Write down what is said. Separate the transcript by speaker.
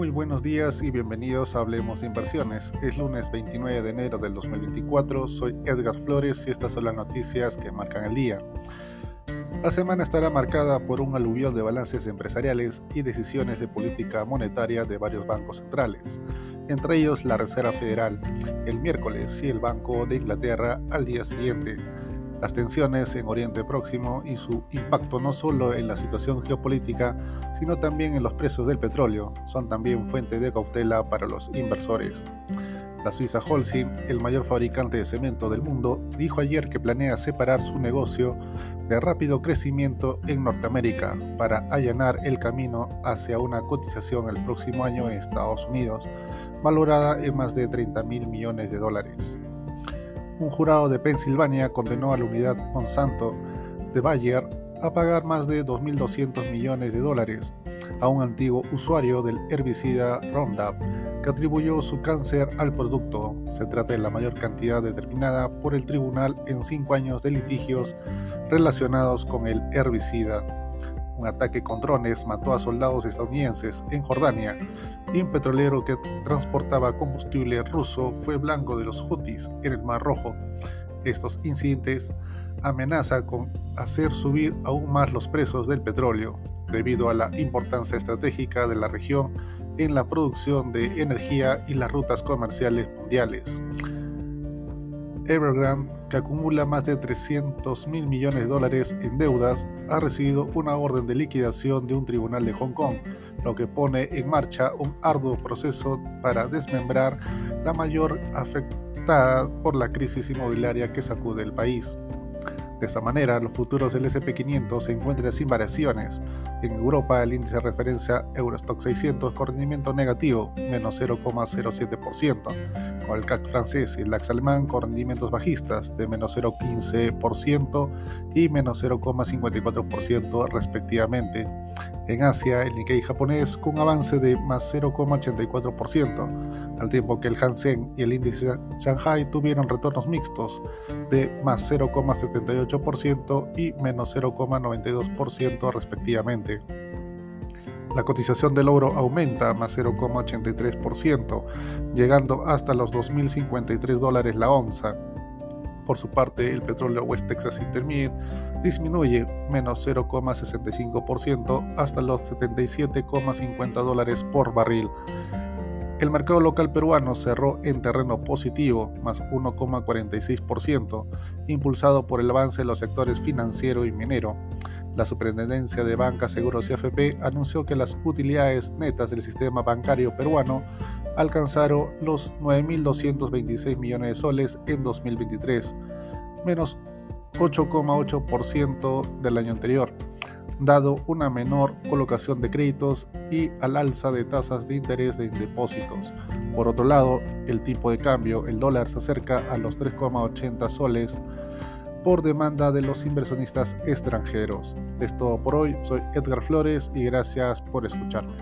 Speaker 1: Muy buenos días y bienvenidos a Hablemos de Inversiones. Es lunes 29 de enero del 2024, soy Edgar Flores y estas son las noticias que marcan el día. La semana estará marcada por un aluvión de balances empresariales y decisiones de política monetaria de varios bancos centrales, entre ellos la Reserva Federal el miércoles y el Banco de Inglaterra al día siguiente las tensiones en Oriente Próximo y su impacto no solo en la situación geopolítica, sino también en los precios del petróleo, son también fuente de cautela para los inversores. La Suiza Holcim, el mayor fabricante de cemento del mundo, dijo ayer que planea separar su negocio de rápido crecimiento en Norteamérica para allanar el camino hacia una cotización el próximo año en Estados Unidos, valorada en más de 30 mil millones de dólares un jurado de Pensilvania condenó a la unidad Monsanto de Bayer a pagar más de 2.200 millones de dólares a un antiguo usuario del herbicida Roundup que atribuyó su cáncer al producto. Se trata de la mayor cantidad determinada por el tribunal en cinco años de litigios relacionados con el herbicida un ataque con drones mató a soldados estadounidenses en Jordania y un petrolero que transportaba combustible ruso fue blanco de los Houthis en el Mar Rojo. Estos incidentes amenazan con hacer subir aún más los precios del petróleo, debido a la importancia estratégica de la región en la producción de energía y las rutas comerciales mundiales. Evergrande, que acumula más de 300 mil millones de dólares en deudas, ha recibido una orden de liquidación de un tribunal de Hong Kong, lo que pone en marcha un arduo proceso para desmembrar la mayor afectada por la crisis inmobiliaria que sacude el país. De esta manera, los futuros del SP500 se encuentran sin variaciones. En Europa, el índice de referencia Eurostock 600 con rendimiento negativo, menos 0,07%, con el CAC francés y el DAX alemán con rendimientos bajistas de menos 0,15% y menos 0,54% respectivamente. En Asia, el Nikkei japonés con un avance de más 0,84%, al tiempo que el Hansen y el índice Shanghai tuvieron retornos mixtos de más 0,78% y menos 0,92% respectivamente. La cotización del oro aumenta más 0,83%, llegando hasta los 2.053 dólares la onza. Por su parte, el petróleo West Texas Intermediate disminuye menos 0,65% hasta los 77,50 dólares por barril. El mercado local peruano cerró en terreno positivo, más 1,46%, impulsado por el avance de los sectores financiero y minero. La Superintendencia de Banca, Seguros y AFP anunció que las utilidades netas del sistema bancario peruano alcanzaron los 9.226 millones de soles en 2023, menos 8,8% del año anterior dado una menor colocación de créditos y al alza de tasas de interés de depósitos. Por otro lado, el tipo de cambio, el dólar se acerca a los 3,80 soles por demanda de los inversionistas extranjeros. Es todo por hoy, soy Edgar Flores y gracias por escucharme.